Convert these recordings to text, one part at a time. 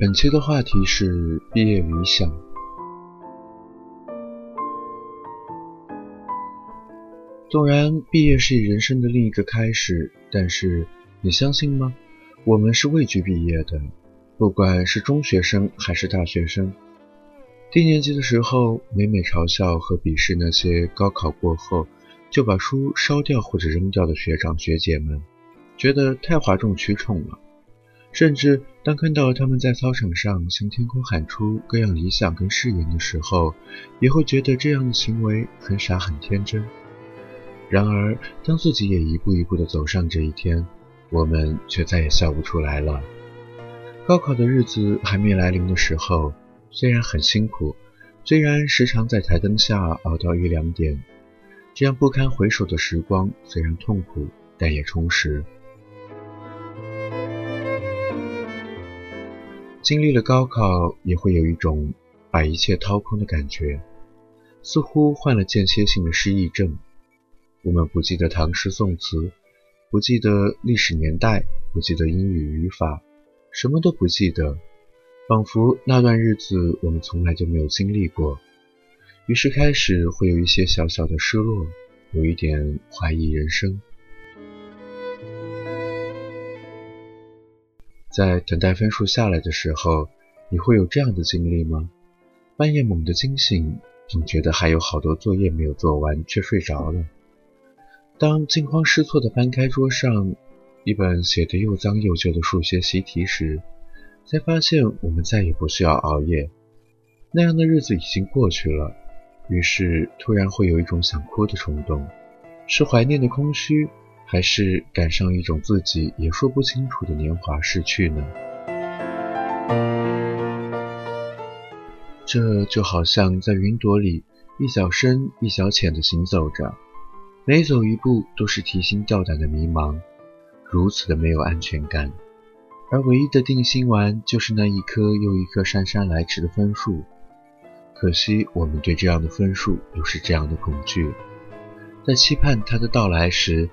本期的话题是毕业理想。纵然毕业是人生的另一个开始，但是你相信吗？我们是畏惧毕业的，不管是中学生还是大学生。低年级的时候，每每嘲笑和鄙视那些高考过后就把书烧掉或者扔掉的学长学姐们，觉得太哗众取宠了。甚至当看到他们在操场上向天空喊出各样理想跟誓言的时候，也会觉得这样的行为很傻很天真。然而，当自己也一步一步地走上这一天，我们却再也笑不出来了。高考的日子还没来临的时候。虽然很辛苦，虽然时常在台灯下熬到一两点，这样不堪回首的时光虽然痛苦，但也充实。经历了高考，也会有一种把一切掏空的感觉，似乎患了间歇性的失忆症。我们不记得唐诗宋词，不记得历史年代，不记得英语语法，什么都不记得。仿佛那段日子我们从来就没有经历过，于是开始会有一些小小的失落，有一点怀疑人生。在等待分数下来的时候，你会有这样的经历吗？半夜猛地惊醒，总觉得还有好多作业没有做完，却睡着了。当惊慌失措地翻开桌上一本写得又脏又旧的数学习题时，才发现我们再也不需要熬夜，那样的日子已经过去了。于是突然会有一种想哭的冲动，是怀念的空虚，还是赶上一种自己也说不清楚的年华逝去呢？这就好像在云朵里一小深一小浅的行走着，每走一步都是提心吊胆的迷茫，如此的没有安全感。而唯一的定心丸，就是那一颗又一颗姗姗来迟的分数。可惜，我们对这样的分数又是这样的恐惧，在期盼它的到来时，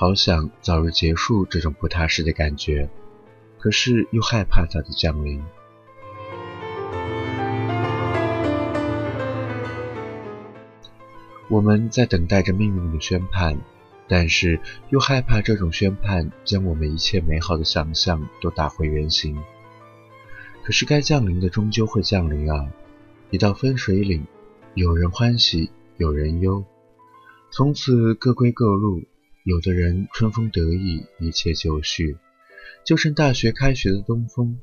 好想早日结束这种不踏实的感觉，可是又害怕它的降临。我们在等待着命运的宣判。但是又害怕这种宣判将我们一切美好的想象都打回原形。可是该降临的终究会降临啊！一道分水岭，有人欢喜，有人忧，从此各归各路。有的人春风得意，一切就绪，就剩大学开学的东风；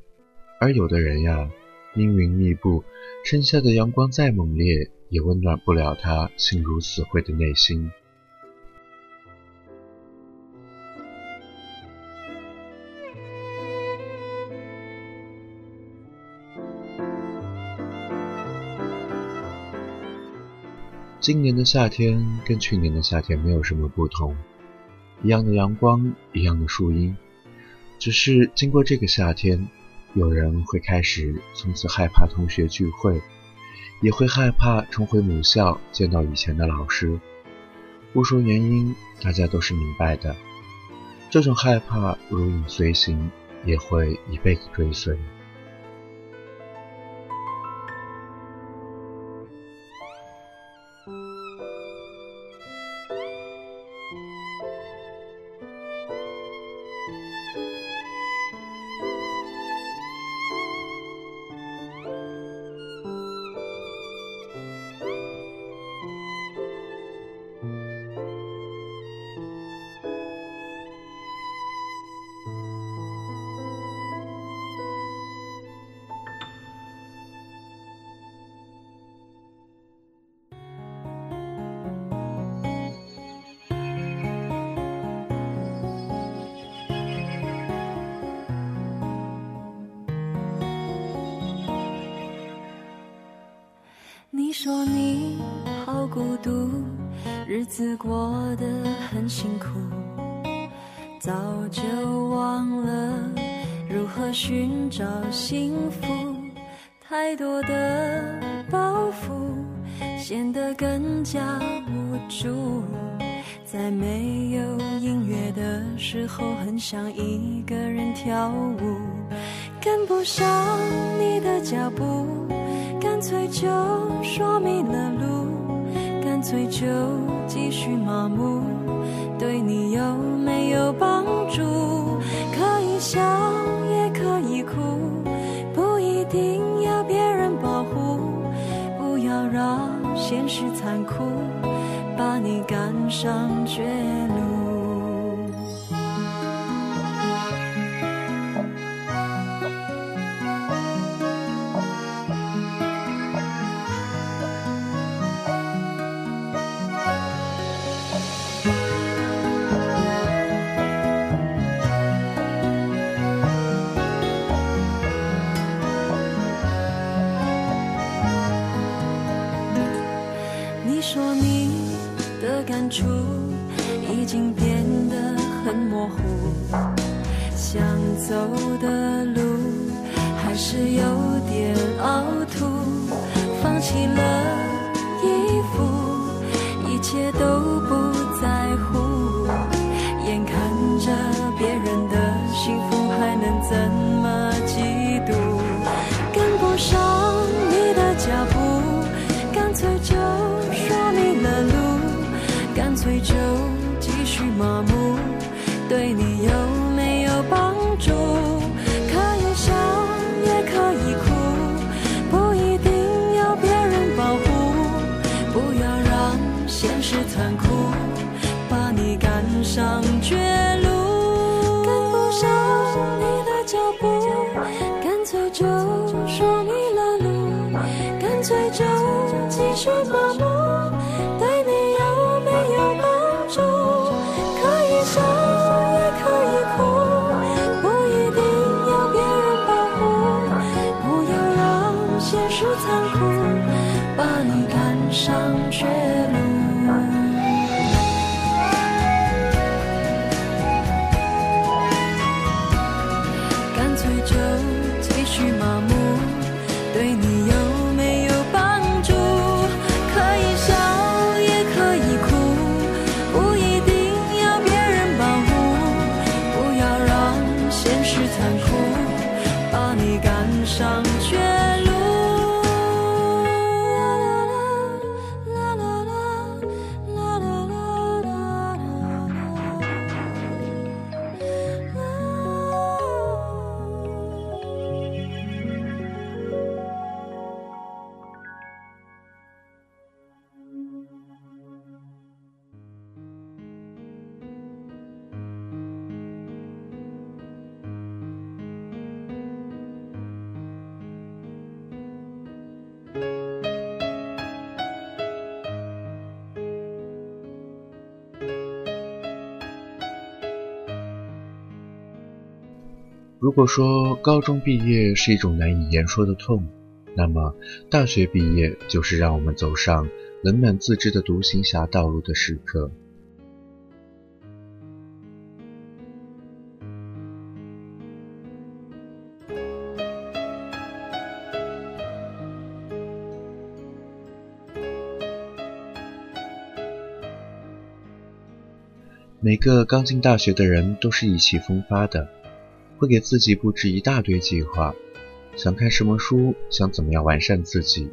而有的人呀，阴云密布，盛夏的阳光再猛烈，也温暖不了他心如死灰的内心。今年的夏天跟去年的夏天没有什么不同，一样的阳光，一样的树荫，只是经过这个夏天，有人会开始从此害怕同学聚会，也会害怕重回母校见到以前的老师。不说原因，大家都是明白的。这种害怕如影随形，也会一辈子追随。说你好孤独，日子过得很辛苦，早就忘了如何寻找幸福。太多的包袱显得更加无助，在没有音乐的时候，很想一个人跳舞。跟不上你的脚步，脆就说迷了路，干脆就继续麻木，对你有没有帮助？可以笑也可以哭，不一定要别人保护，不要让现实残酷把你赶上绝路。走的路还是有点凹凸，放弃了衣服，一切都不在乎，眼看着别人的幸福，还能怎么嫉妒？跟不上你的脚步，干脆就说迷了路，干脆就继续麻木，对你有如果说高中毕业是一种难以言说的痛，那么大学毕业就是让我们走上冷暖自知的独行侠道路的时刻。每个刚进大学的人都是意气风发的，会给自己布置一大堆计划，想看什么书，想怎么样完善自己。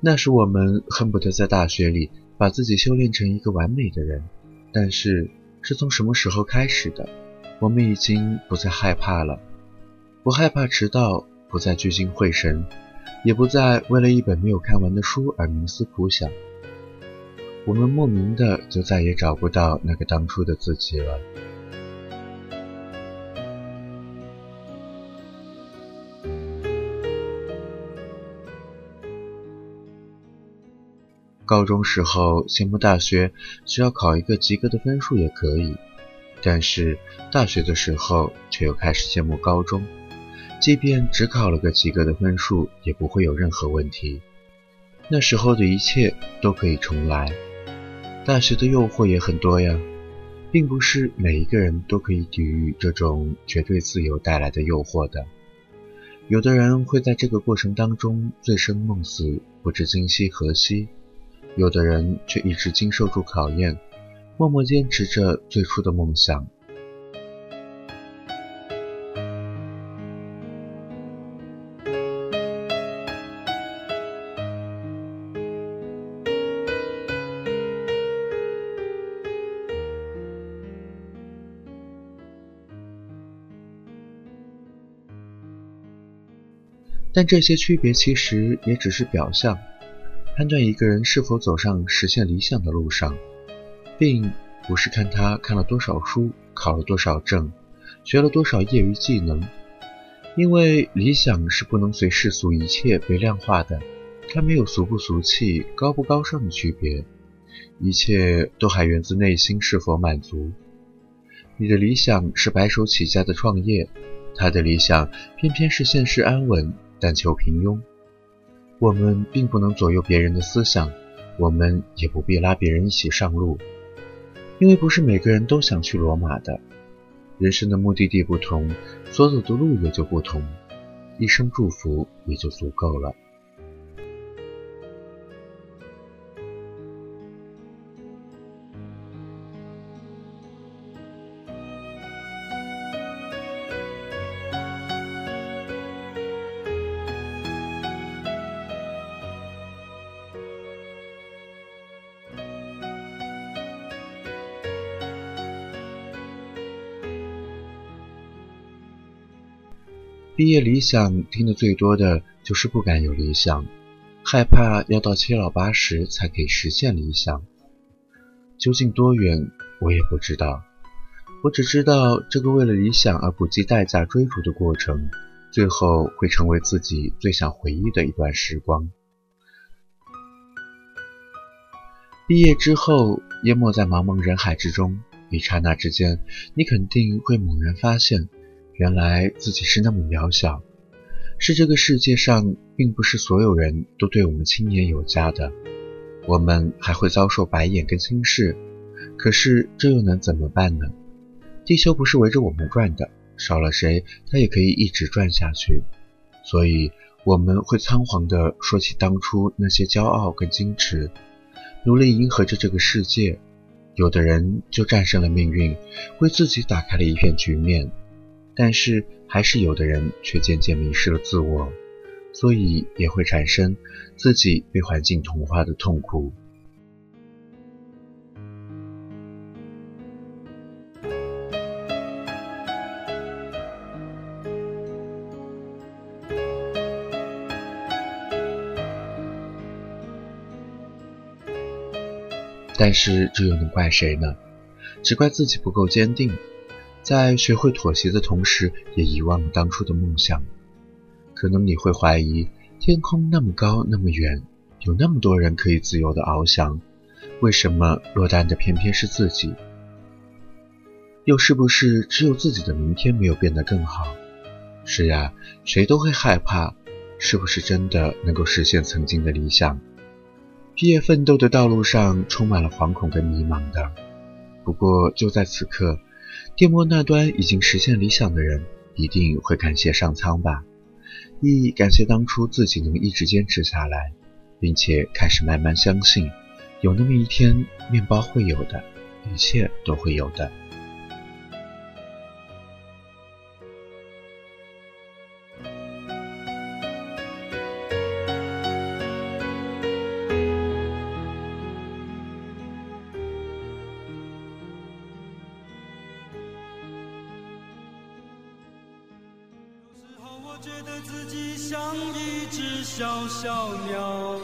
那时我们恨不得在大学里把自己修炼成一个完美的人。但是是从什么时候开始的？我们已经不再害怕了，不害怕迟到，不再聚精会神，也不再为了一本没有看完的书而冥思苦想。我们莫名的就再也找不到那个当初的自己了。高中时候羡慕大学，只要考一个及格的分数也可以；但是大学的时候却又开始羡慕高中，即便只考了个及格的分数，也不会有任何问题。那时候的一切都可以重来。大学的诱惑也很多呀，并不是每一个人都可以抵御这种绝对自由带来的诱惑的。有的人会在这个过程当中醉生梦死，不知今夕何夕；有的人却一直经受住考验默默坚持着最初的梦想。但这些区别其实也只是表象判断一个人是否走上实现理想的路上，并不是看他看了多少书、考了多少证、学了多少业余技能，因为理想是不能随世俗一切被量化的，它没有俗不俗气、高不高尚的区别，一切都还源自内心是否满足。你的理想是白手起家的创业，他的理想偏偏是现世安稳，但求平庸。我们并不能左右别人的思想，我们也不必拉别人一起上路，因为不是每个人都想去罗马的。人生的目的地不同，所走的路也就不同，一声祝福也就足够了。毕业理想听得最多的就是不敢有理想，害怕要到七老八十才可以实现理想。究竟多远，我也不知道。我只知道这个为了理想而不计代价追逐的过程，最后会成为自己最想回忆的一段时光。毕业之后，淹没在茫茫人海之中，一刹那之间，你肯定会猛然发现。原来自己是那么渺小，是这个世界上并不是所有人都对我们青年有加的，我们还会遭受白眼跟轻视，可是这又能怎么办呢？地球不是围着我们转的，少了谁，它也可以一直转下去。所以我们会仓皇地说起当初那些骄傲跟矜持，努力迎合着这个世界。有的人就战胜了命运，为自己打开了一片局面。但是，还是有的人却渐渐迷失了自我，所以也会产生自己被环境同化的痛苦。但是，这又能怪谁呢？只怪自己不够坚定。在学会妥协的同时，也遗忘了当初的梦想。可能你会怀疑，天空那么高那么远，有那么多人可以自由的翱翔，为什么落单的偏偏是自己？又是不是只有自己的明天没有变得更好？是呀，谁都会害怕，是不是真的能够实现曾经的理想？毕业奋斗的道路上充满了惶恐跟迷茫的。不过就在此刻。电波那端已经实现理想的人，一定会感谢上苍吧，亦感谢当初自己能一直坚持下来，并且开始慢慢相信，有那么一天，面包会有的，一切都会有的。自己像一只小小鸟，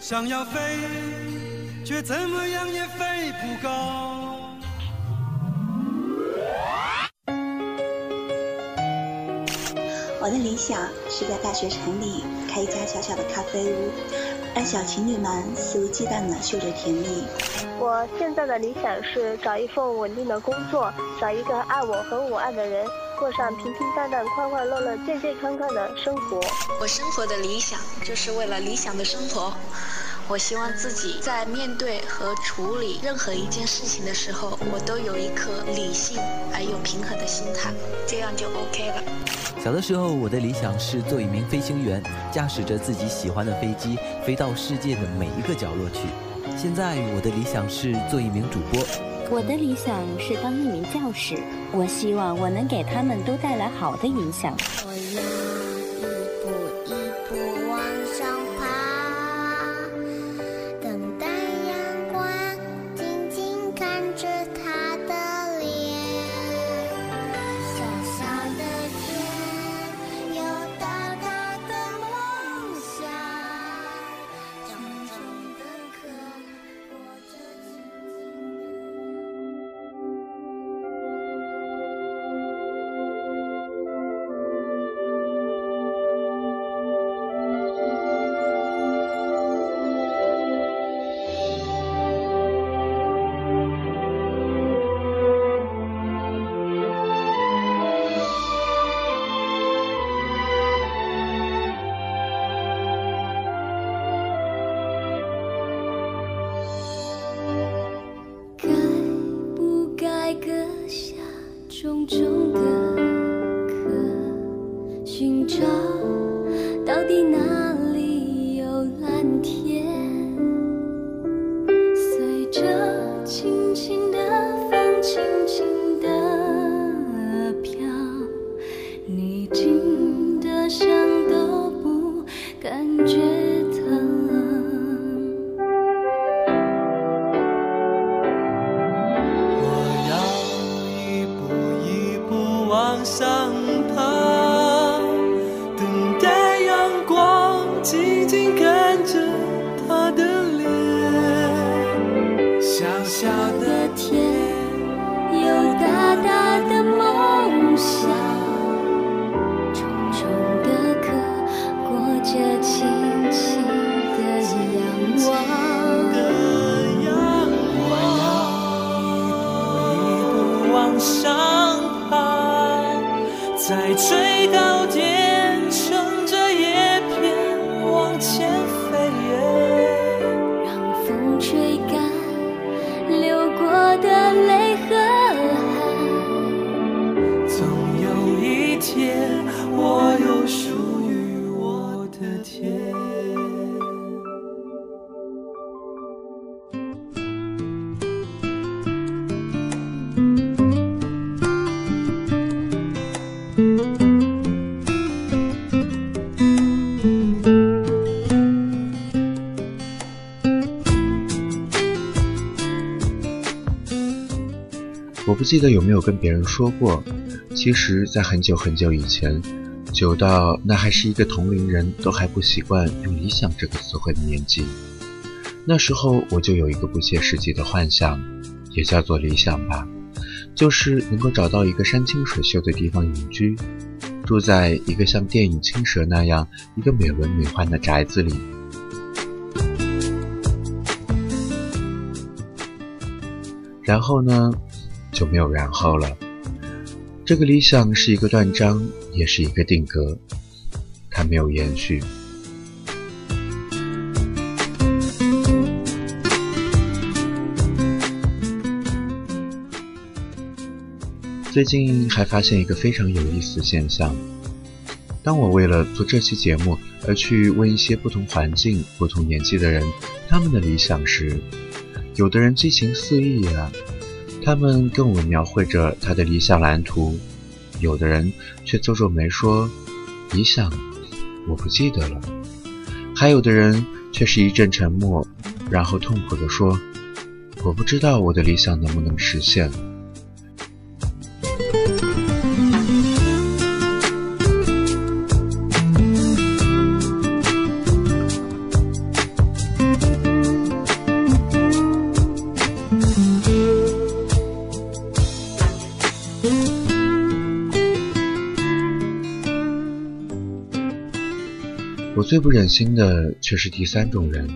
想要飞，却怎么样也飞不高。我的理想是在大学城里开一家小小的咖啡屋，让小情侣们肆无忌惮地嗅着甜蜜。我现在的理想是找一份稳定的工作，找一个爱我和我爱的人。过上平平淡淡、快快乐乐、健健康康的生活。我生活的理想就是为了理想的生活。我希望自己在面对和处理任何一件事情的时候，我都有一颗理性而又平衡的心态，这样就 OK 了。小的时候，我的理想是做一名飞行员，驾驶着自己喜欢的飞机，飞到世界的每一个角落去。现在，我的理想是做一名主播。我的理想是当一名教师，我希望我能给他们都带来好的影响。最高点乘着叶片往前不记得有没有跟别人说过，其实，在很久很久以前，久到那还是一个同龄人都还不习惯用“理想”这个词汇的年纪，那时候我就有一个不切实际的幻想，也叫做理想吧，就是能够找到一个山清水秀的地方隐居，住在一个像电影《青蛇》那样一个美轮美奂的宅子里。然后呢，就没有然后了。这个理想是一个断章，也是一个定格，它没有延续。最近还发现一个非常有意思的现象：当我为了做这期节目而去问一些不同环境、不同年纪的人他们的理想时，有的人激情四溢啊，他们跟我描绘着他的理想蓝图；有的人却皱皱眉说：“理想，我不记得了。”还有的人却是一阵沉默，然后痛苦地说：“我不知道我的理想能不能实现。”最不忍心的却是第三种人，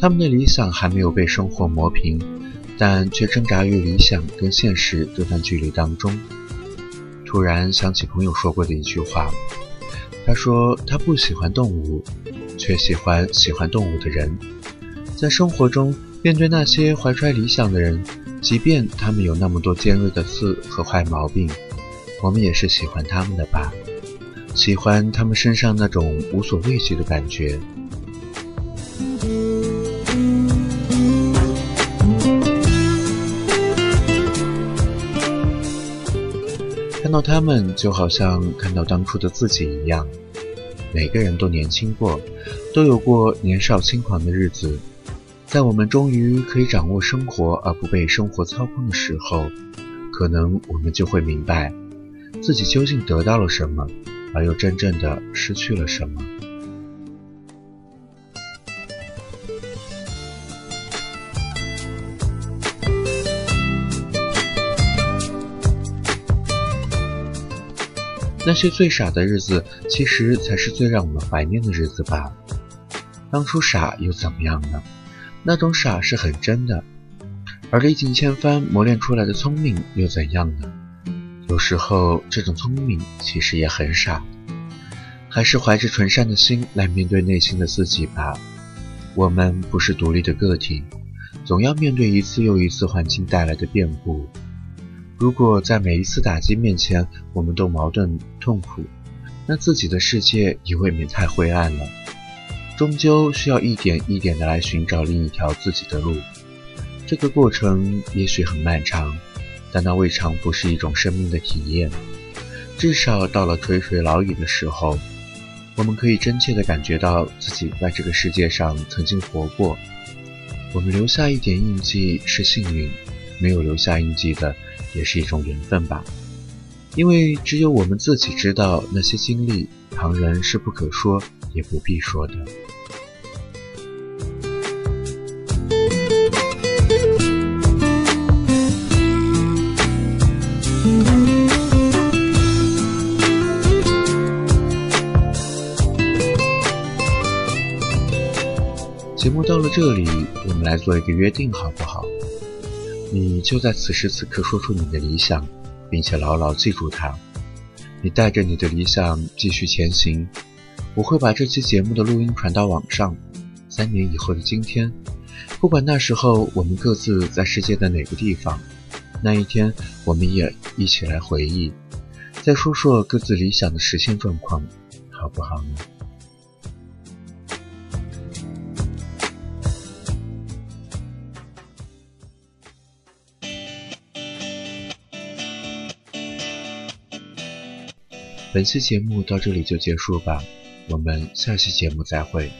他们的理想还没有被生活磨平，但却挣扎于理想跟现实这段距离当中。突然想起朋友说过的一句话，他说他不喜欢动物，却喜欢喜欢动物的人。在生活中，面对那些怀揣理想的人，即便他们有那么多尖锐的刺和坏毛病，我们也是喜欢他们的吧。喜欢他们身上那种无所畏惧的感觉。看到他们，就好像看到当初的自己一样。每个人都年轻过，都有过年少轻狂的日子。在我们终于可以掌握生活而不被生活操控的时候，可能我们就会明白，自己究竟得到了什么。而又真正的失去了什么？那些最傻的日子，其实才是最让我们怀念的日子吧。当初傻又怎么样呢？那种傻是很真的，而历尽千帆磨练出来的聪明又怎样呢？有时候，这种聪明其实也很傻，还是怀着纯善的心来面对内心的自己吧。我们不是独立的个体，总要面对一次又一次环境带来的变故。如果在每一次打击面前，我们都矛盾痛苦，那自己的世界也未免太灰暗了。终究需要一点一点的来寻找另一条自己的路。这个过程也许很漫长。但那未尝不是一种生命的体验。至少到了垂垂老矣的时候，我们可以真切地感觉到自己在这个世界上曾经活过。我们留下一点印记是幸运，没有留下印记的也是一种缘分吧。因为只有我们自己知道那些经历，旁人是不可说也不必说的。做一个约定，好不好？你就在此时此刻说出你的理想，并且牢牢记住它。你带着你的理想继续前行，我会把这期节目的录音传到网上。三年以后的今天，不管那时候我们各自在世界的哪个地方，那一天我们也一起来回忆，再说说各自理想的实现状况，好不好呢？本期节目到这里就结束吧，我们下期节目再会。